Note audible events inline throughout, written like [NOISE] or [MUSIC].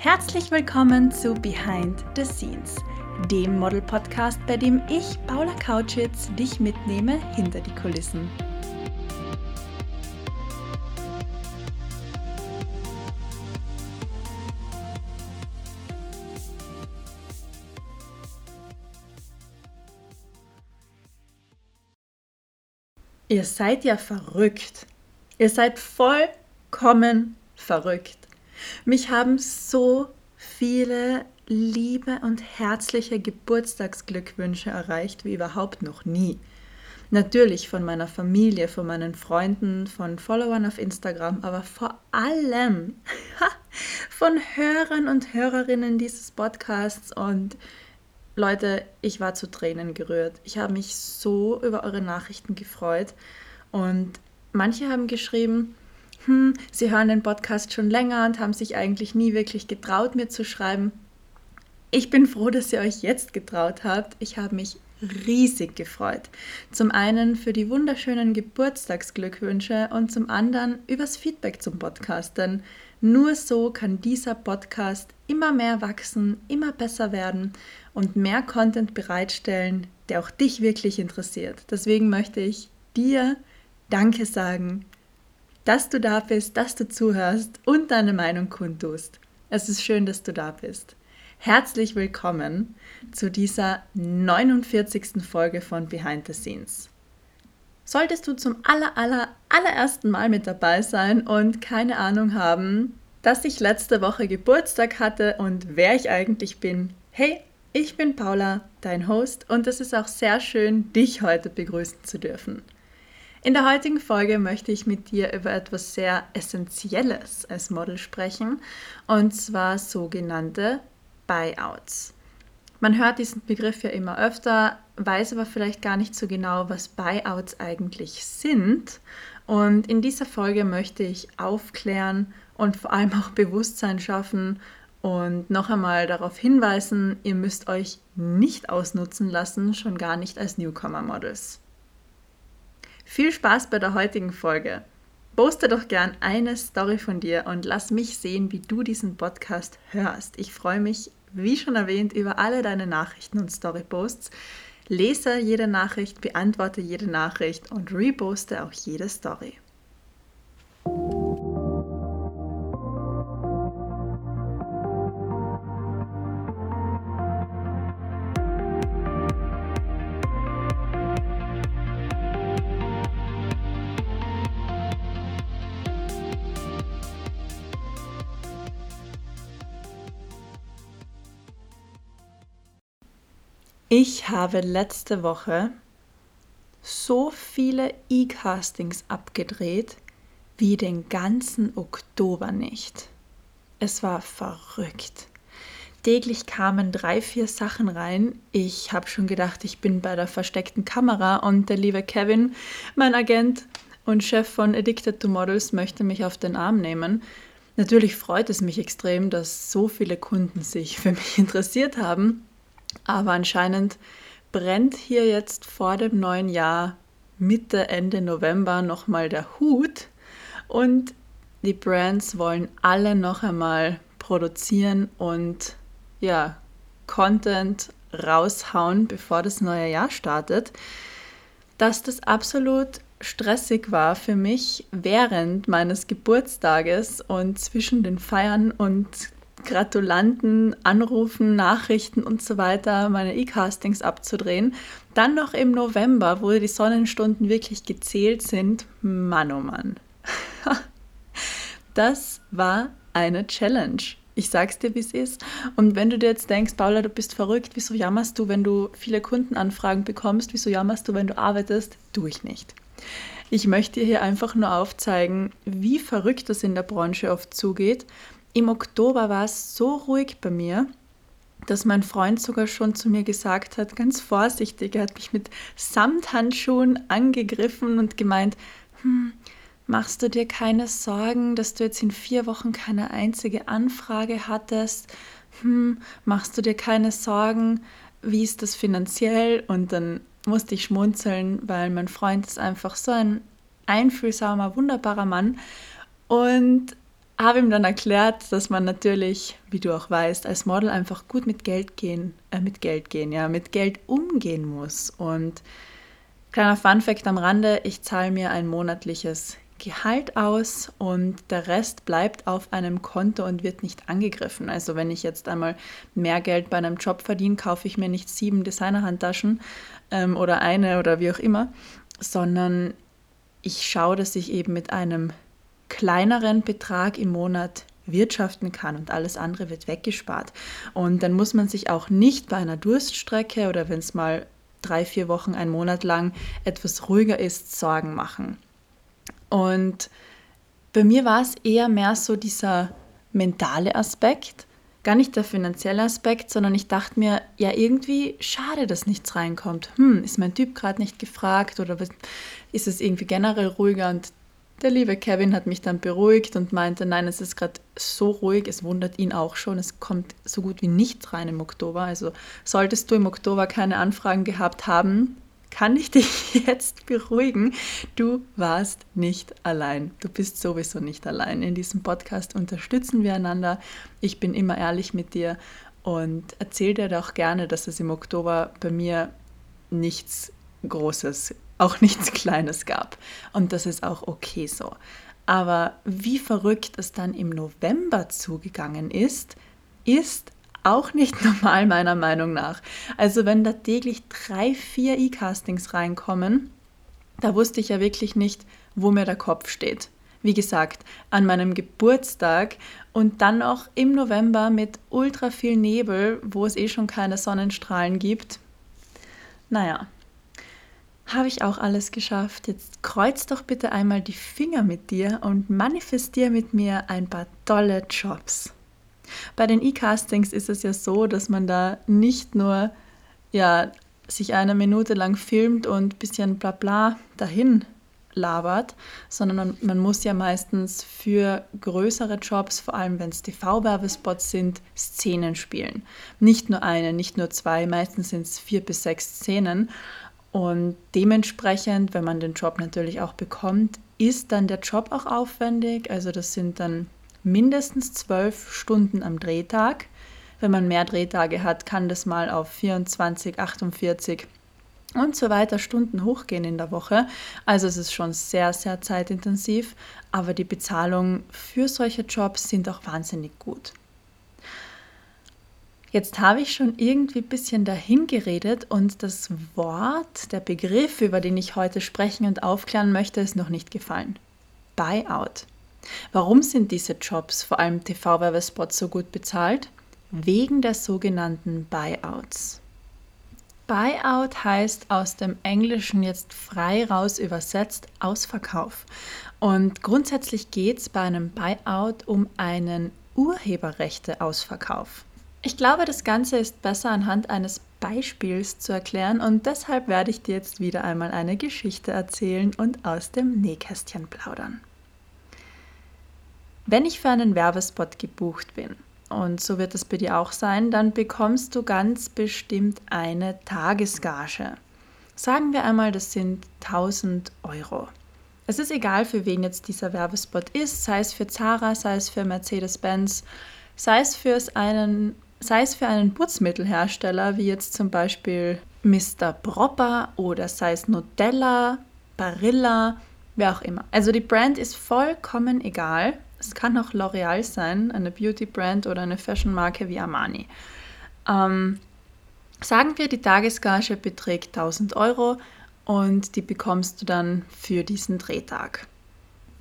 Herzlich willkommen zu Behind the Scenes, dem Model-Podcast, bei dem ich, Paula Kautschitz, dich mitnehme hinter die Kulissen. Ihr seid ja verrückt. Ihr seid vollkommen verrückt. Mich haben so viele liebe und herzliche Geburtstagsglückwünsche erreicht wie überhaupt noch nie. Natürlich von meiner Familie, von meinen Freunden, von Followern auf Instagram, aber vor allem [LAUGHS] von Hörern und Hörerinnen dieses Podcasts. Und Leute, ich war zu Tränen gerührt. Ich habe mich so über eure Nachrichten gefreut. Und manche haben geschrieben, hm, sie hören den Podcast schon länger und haben sich eigentlich nie wirklich getraut, mir zu schreiben. Ich bin froh, dass ihr euch jetzt getraut habt. Ich habe mich riesig gefreut. Zum einen für die wunderschönen Geburtstagsglückwünsche und zum anderen übers Feedback zum Podcast. Denn nur so kann dieser Podcast immer mehr wachsen, immer besser werden und mehr Content bereitstellen, der auch dich wirklich interessiert. Deswegen möchte ich dir Danke sagen dass du da bist, dass du zuhörst und deine Meinung kundtust. Es ist schön, dass du da bist. Herzlich willkommen zu dieser 49. Folge von Behind the Scenes. Solltest du zum aller, aller, allerersten Mal mit dabei sein und keine Ahnung haben, dass ich letzte Woche Geburtstag hatte und wer ich eigentlich bin, hey, ich bin Paula, dein Host, und es ist auch sehr schön, dich heute begrüßen zu dürfen. In der heutigen Folge möchte ich mit dir über etwas sehr Essentielles als Model sprechen, und zwar sogenannte Buyouts. Man hört diesen Begriff ja immer öfter, weiß aber vielleicht gar nicht so genau, was Buyouts eigentlich sind. Und in dieser Folge möchte ich aufklären und vor allem auch Bewusstsein schaffen und noch einmal darauf hinweisen, ihr müsst euch nicht ausnutzen lassen, schon gar nicht als Newcomer-Models. Viel Spaß bei der heutigen Folge. Poste doch gern eine Story von dir und lass mich sehen, wie du diesen Podcast hörst. Ich freue mich, wie schon erwähnt, über alle deine Nachrichten und Storyposts. Lese jede Nachricht, beantworte jede Nachricht und reposte auch jede Story. Ich habe letzte Woche so viele E-Castings abgedreht wie den ganzen Oktober nicht. Es war verrückt. Täglich kamen drei, vier Sachen rein. Ich habe schon gedacht, ich bin bei der versteckten Kamera und der liebe Kevin, mein Agent und Chef von Addicted to Models, möchte mich auf den Arm nehmen. Natürlich freut es mich extrem, dass so viele Kunden sich für mich [LAUGHS] interessiert haben aber anscheinend brennt hier jetzt vor dem neuen Jahr Mitte, Ende November nochmal der Hut und die Brands wollen alle noch einmal produzieren und ja, Content raushauen, bevor das neue Jahr startet. Dass das absolut stressig war für mich während meines Geburtstages und zwischen den Feiern und Gratulanten, Anrufen, Nachrichten und so weiter, meine E-Castings abzudrehen. Dann noch im November, wo die Sonnenstunden wirklich gezählt sind. Mann, oh Mann. [LAUGHS] das war eine Challenge. Ich sag's dir, wie es ist. Und wenn du dir jetzt denkst, Paula, du bist verrückt, wieso jammerst du, wenn du viele Kundenanfragen bekommst? Wieso jammerst du, wenn du arbeitest? Tu ich nicht. Ich möchte dir hier einfach nur aufzeigen, wie verrückt das in der Branche oft zugeht im Oktober war es so ruhig bei mir, dass mein Freund sogar schon zu mir gesagt hat, ganz vorsichtig, er hat mich mit Samthandschuhen angegriffen und gemeint, hm, machst du dir keine Sorgen, dass du jetzt in vier Wochen keine einzige Anfrage hattest? Hm, machst du dir keine Sorgen, wie ist das finanziell? Und dann musste ich schmunzeln, weil mein Freund ist einfach so ein einfühlsamer, wunderbarer Mann. Und habe ihm dann erklärt, dass man natürlich, wie du auch weißt, als Model einfach gut mit Geld gehen, äh, mit Geld gehen, ja, mit Geld umgehen muss. Und kleiner Funfact am Rande, ich zahle mir ein monatliches Gehalt aus und der Rest bleibt auf einem Konto und wird nicht angegriffen. Also wenn ich jetzt einmal mehr Geld bei einem Job verdiene, kaufe ich mir nicht sieben Designerhandtaschen ähm, oder eine oder wie auch immer, sondern ich schaue, dass ich eben mit einem kleineren Betrag im Monat wirtschaften kann und alles andere wird weggespart. Und dann muss man sich auch nicht bei einer Durststrecke oder wenn es mal drei, vier Wochen, ein Monat lang etwas ruhiger ist, Sorgen machen. Und bei mir war es eher mehr so dieser mentale Aspekt, gar nicht der finanzielle Aspekt, sondern ich dachte mir, ja, irgendwie schade, dass nichts reinkommt. Hm, ist mein Typ gerade nicht gefragt oder ist es irgendwie generell ruhiger? Und der liebe Kevin hat mich dann beruhigt und meinte, nein, es ist gerade so ruhig, es wundert ihn auch schon, es kommt so gut wie nichts rein im Oktober. Also solltest du im Oktober keine Anfragen gehabt haben, kann ich dich [LAUGHS] jetzt beruhigen, du warst nicht allein. Du bist sowieso nicht allein. In diesem Podcast unterstützen wir einander. Ich bin immer ehrlich mit dir und erzähle dir doch gerne, dass es im Oktober bei mir nichts Großes auch [LAUGHS] nichts Kleines gab. Und das ist auch okay so. Aber wie verrückt es dann im November zugegangen ist, ist auch nicht [LAUGHS] normal meiner Meinung nach. Also wenn da täglich drei, vier E-Castings reinkommen, da wusste ich ja wirklich nicht, wo mir der Kopf steht. Wie gesagt, an meinem Geburtstag und dann auch im November mit ultra viel Nebel, wo es eh schon keine Sonnenstrahlen gibt. Naja, habe ich auch alles geschafft. Jetzt kreuz doch bitte einmal die Finger mit dir und manifestier mit mir ein paar tolle Jobs. Bei den E-Castings ist es ja so, dass man da nicht nur ja, sich eine Minute lang filmt und ein bisschen bla bla dahin labert, sondern man, man, muss ja meistens für größere Jobs, vor allem wenn es TV-Werbespots sind, Szenen spielen. Nicht nur eine, nicht nur zwei, meistens sind es vier bis sechs Szenen. Und dementsprechend, wenn man den Job natürlich auch bekommt, ist dann der Job auch aufwendig. Also das sind dann mindestens zwölf Stunden am Drehtag. Wenn man mehr Drehtage hat, kann das mal auf 24, 48 und so weiter Stunden hochgehen in der Woche. Also es ist schon sehr, sehr zeitintensiv, aber die Bezahlungen für solche Jobs sind auch wahnsinnig gut. Jetzt habe ich schon irgendwie ein bisschen dahin geredet und das Wort, der Begriff, über den ich heute sprechen und aufklären möchte, ist noch nicht gefallen. Buyout. Warum sind diese Jobs, vor allem TV-Werbespots, so gut bezahlt? Wegen der sogenannten Buyouts. Buyout heißt aus dem Englischen jetzt frei raus übersetzt Ausverkauf. Und grundsätzlich geht es bei einem Buyout um einen Urheberrechte-Ausverkauf. Ich glaube, das Ganze ist besser anhand eines Beispiels zu erklären und deshalb werde ich dir jetzt wieder einmal eine Geschichte erzählen und aus dem Nähkästchen plaudern. Wenn ich für einen Werbespot gebucht bin, und so wird es bei dir auch sein, dann bekommst du ganz bestimmt eine Tagesgage. Sagen wir einmal, das sind 1000 Euro. Es ist egal, für wen jetzt dieser Werbespot ist, sei es für Zara, sei es für Mercedes-Benz, sei es für einen sei es für einen Putzmittelhersteller wie jetzt zum Beispiel Mr. Propper oder sei es Nutella, Barilla, wer auch immer. Also die Brand ist vollkommen egal. Es kann auch L'Oreal sein, eine Beauty-Brand oder eine Fashion-Marke wie Armani. Ähm, sagen wir, die Tagesgage beträgt 1000 Euro und die bekommst du dann für diesen Drehtag.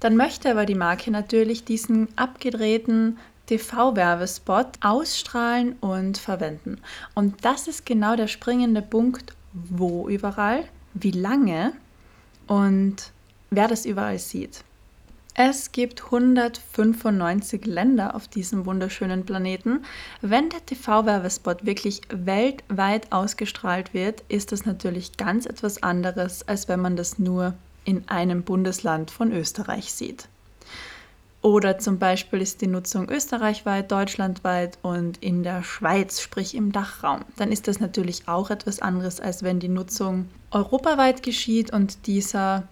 Dann möchte aber die Marke natürlich diesen abgedrehten TV-Werbespot ausstrahlen und verwenden. Und das ist genau der springende Punkt, wo überall, wie lange und wer das überall sieht. Es gibt 195 Länder auf diesem wunderschönen Planeten. Wenn der TV-Werbespot wirklich weltweit ausgestrahlt wird, ist das natürlich ganz etwas anderes, als wenn man das nur in einem Bundesland von Österreich sieht. Oder zum Beispiel ist die Nutzung österreichweit, deutschlandweit und in der Schweiz, sprich im Dachraum. Dann ist das natürlich auch etwas anderes, als wenn die Nutzung europaweit geschieht und dieser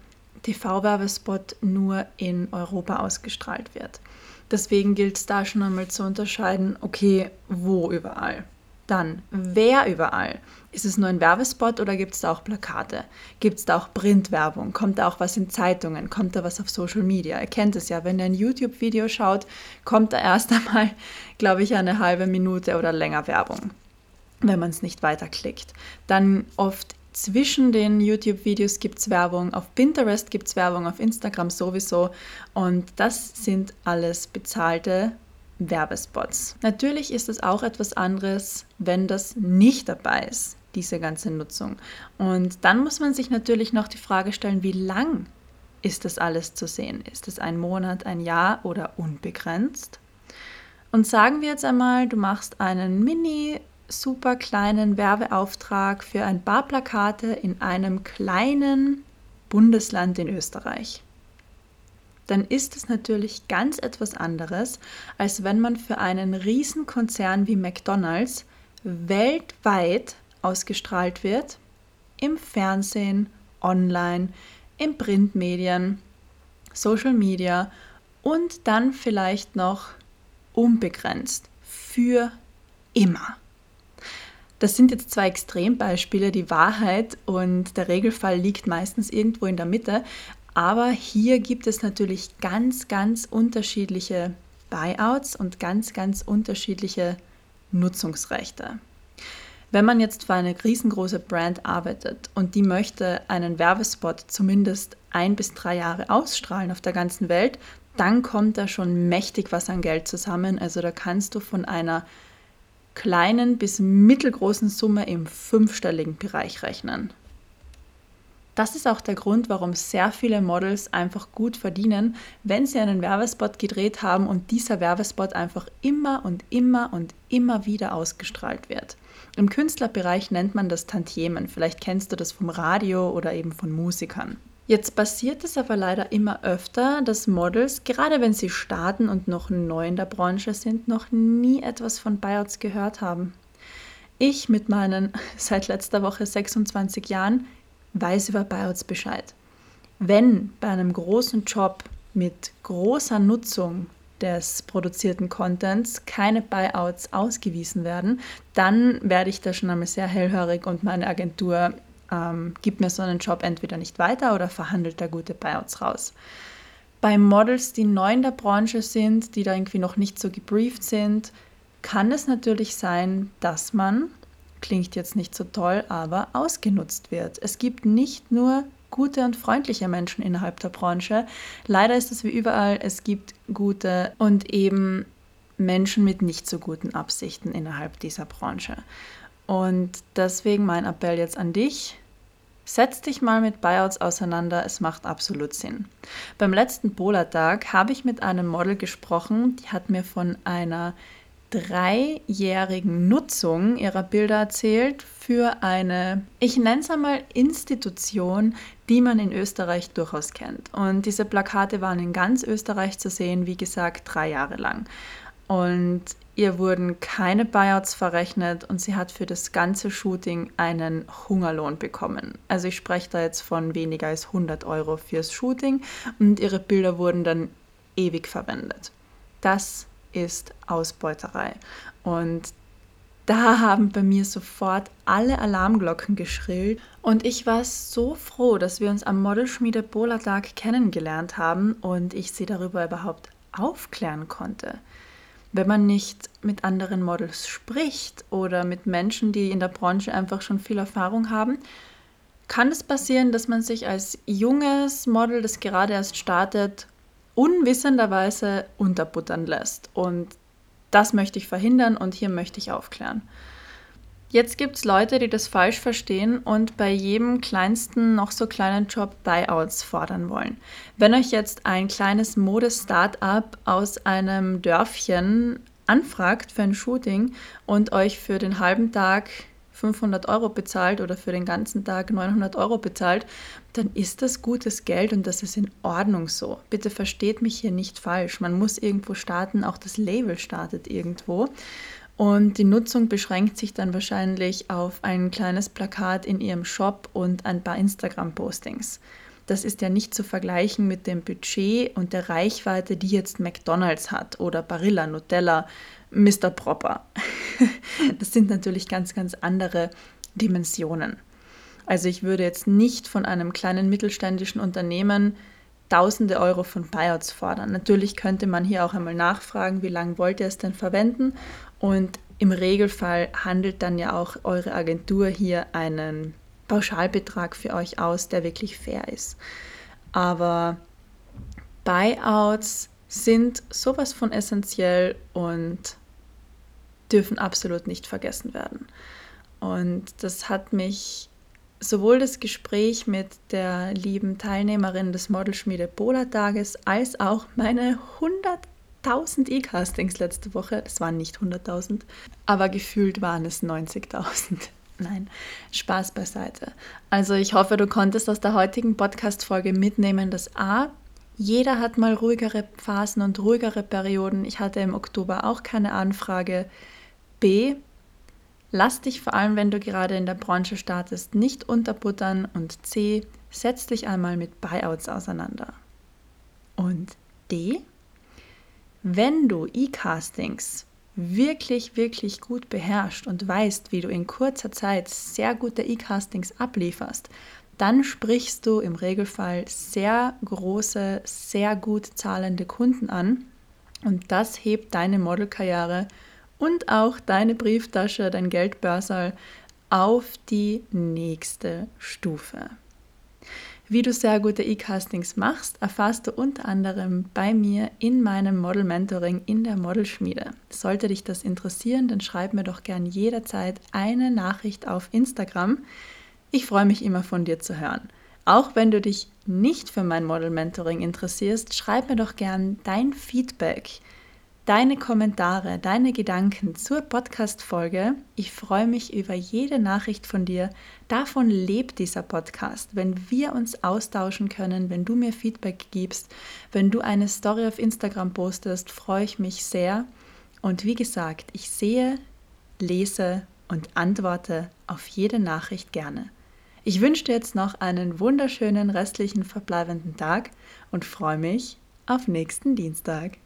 TV-Werbespot nur in Europa ausgestrahlt wird. Deswegen gilt es da schon einmal zu unterscheiden, okay, wo überall. Dann, wer überall? Ist es nur ein Werbespot oder gibt es da auch Plakate? Gibt es da auch Printwerbung? Kommt da auch was in Zeitungen? Kommt da was auf Social Media? Ihr kennt es ja, wenn ihr ein YouTube-Video schaut, kommt da erst [LAUGHS] einmal, glaube ich, eine halbe Minute oder länger Werbung, wenn man es nicht weiterklickt. Dann oft zwischen den YouTube-Videos gibt es Werbung, auf Pinterest gibt es Werbung, auf Instagram sowieso. Und das sind alles bezahlte Werbespots. Natürlich ist es auch etwas anderes, wenn das nicht dabei ist, diese ganze Nutzung. Und dann muss man sich natürlich noch die Frage stellen, wie lang ist das alles zu sehen? Ist es ein Monat, ein Jahr oder unbegrenzt? Und sagen wir jetzt einmal, du machst einen mini super kleinen Werbeauftrag für ein paar Plakate in einem kleinen Bundesland in Österreich dann ist es natürlich ganz etwas anderes, als wenn man für einen Riesenkonzern wie McDonald's weltweit ausgestrahlt wird, im Fernsehen, online, in Printmedien, Social Media und dann vielleicht noch unbegrenzt für immer. Das sind jetzt zwei Extrembeispiele. Die Wahrheit und der Regelfall liegt meistens irgendwo in der Mitte. Aber hier gibt es natürlich ganz, ganz unterschiedliche Buyouts und ganz, ganz unterschiedliche Nutzungsrechte. Wenn man jetzt für eine riesengroße Brand arbeitet und die möchte einen Werbespot zumindest ein bis drei Jahre ausstrahlen auf der ganzen Welt, dann kommt da schon mächtig was an Geld zusammen. Also da kannst du von einer kleinen bis mittelgroßen Summe im fünfstelligen Bereich rechnen. Das ist auch der Grund, warum sehr viele Models einfach gut verdienen, wenn sie einen Werbespot gedreht haben und dieser Werbespot einfach immer und immer und immer wieder ausgestrahlt wird. Im Künstlerbereich nennt man das Tantiemen. Vielleicht kennst du das vom Radio oder eben von Musikern. Jetzt passiert es aber leider immer öfter, dass Models, gerade wenn sie starten und noch neu in der Branche sind, noch nie etwas von Buyouts gehört haben. Ich mit meinen [LAUGHS] seit letzter Woche 26 Jahren weiß über Buyouts Bescheid. Wenn bei einem großen Job mit großer Nutzung des produzierten Contents keine Buyouts ausgewiesen werden, dann werde ich da schon einmal sehr hellhörig und meine Agentur ähm, gibt mir so einen Job entweder nicht weiter oder verhandelt da gute Buyouts raus. Bei Models, die neu in der Branche sind, die da irgendwie noch nicht so gebrieft sind, kann es natürlich sein, dass man klingt jetzt nicht so toll, aber ausgenutzt wird. Es gibt nicht nur gute und freundliche Menschen innerhalb der Branche. Leider ist es wie überall, es gibt gute und eben Menschen mit nicht so guten Absichten innerhalb dieser Branche. Und deswegen mein Appell jetzt an dich. Setz dich mal mit Buyouts auseinander, es macht absolut Sinn. Beim letzten Polartag habe ich mit einem Model gesprochen, die hat mir von einer dreijährigen Nutzung ihrer Bilder erzählt für eine, ich nenne es einmal Institution, die man in Österreich durchaus kennt. Und diese Plakate waren in ganz Österreich zu sehen, wie gesagt, drei Jahre lang. Und ihr wurden keine Buyouts verrechnet und sie hat für das ganze Shooting einen Hungerlohn bekommen. Also ich spreche da jetzt von weniger als 100 Euro fürs Shooting und ihre Bilder wurden dann ewig verwendet. Das ist Ausbeuterei. Und da haben bei mir sofort alle Alarmglocken geschrillt und ich war so froh, dass wir uns am Modelschmiede Bola-Tag kennengelernt haben und ich sie darüber überhaupt aufklären konnte. Wenn man nicht mit anderen Models spricht oder mit Menschen, die in der Branche einfach schon viel Erfahrung haben, kann es passieren, dass man sich als junges Model, das gerade erst startet, unwissenderweise unterbuttern lässt. Und das möchte ich verhindern und hier möchte ich aufklären. Jetzt gibt es Leute, die das falsch verstehen und bei jedem kleinsten, noch so kleinen Job Buyouts fordern wollen. Wenn euch jetzt ein kleines Mode-Startup aus einem Dörfchen anfragt für ein Shooting und euch für den halben Tag 500 Euro bezahlt oder für den ganzen Tag 900 Euro bezahlt, dann ist das gutes Geld und das ist in Ordnung so. Bitte versteht mich hier nicht falsch. Man muss irgendwo starten, auch das Label startet irgendwo. Und die Nutzung beschränkt sich dann wahrscheinlich auf ein kleines Plakat in ihrem Shop und ein paar Instagram-Postings. das ist ja nicht zu vergleichen mit dem Budget und der Reichweite, die jetzt McDonald's hat oder Barilla, Nutella, Mr. Proper. [LAUGHS] Das sind natürlich ganz, ganz andere Dimensionen. Also ich würde jetzt nicht von einem kleinen mittelständischen Unternehmen Tausende Euro von Buyouts fordern. Natürlich könnte man hier auch einmal nachfragen, wie lange wollt ihr es denn verwenden? Und im Regelfall handelt dann ja auch eure Agentur hier einen Pauschalbetrag für euch aus, der wirklich fair ist. Aber Buyouts sind sowas von essentiell und dürfen absolut nicht vergessen werden. Und das hat mich sowohl das Gespräch mit der lieben Teilnehmerin des Modelschmiede Polar-Tages als auch meine 100.000 E-Castings letzte Woche, das waren nicht 100.000, aber gefühlt waren es 90.000. [LAUGHS] Nein, Spaß beiseite. Also ich hoffe, du konntest aus der heutigen Podcast-Folge mitnehmen, dass A, jeder hat mal ruhigere Phasen und ruhigere Perioden. Ich hatte im Oktober auch keine Anfrage. B, lass dich vor allem, wenn du gerade in der Branche startest, nicht unterbuttern. Und C, setz dich einmal mit Buyouts auseinander. Und D, wenn du E-Castings wirklich, wirklich gut beherrscht und weißt, wie du in kurzer Zeit sehr gute E-Castings ablieferst, dann sprichst du im Regelfall sehr große, sehr gut zahlende Kunden an und das hebt deine Modelkarriere und auch deine Brieftasche, dein Geldbörsal auf die nächste Stufe. Wie du sehr gute E-Castings machst, erfährst du unter anderem bei mir in meinem Model Mentoring in der Modelschmiede. Sollte dich das interessieren, dann schreib mir doch gern jederzeit eine Nachricht auf Instagram. Ich freue mich immer von dir zu hören. Auch wenn du dich nicht für mein Model Mentoring interessierst, schreib mir doch gern dein Feedback deine Kommentare, deine Gedanken zur Podcast-Folge. Ich freue mich über jede Nachricht von dir. Davon lebt dieser Podcast. Wenn wir uns austauschen können, wenn du mir Feedback gibst, wenn du eine Story auf Instagram postest, freue ich mich sehr. Und wie gesagt, ich sehe, lese und antworte auf jede Nachricht gerne. Ich wünsche dir jetzt noch einen wunderschönen restlichen verbleibenden Tag und freue mich auf nächsten Dienstag.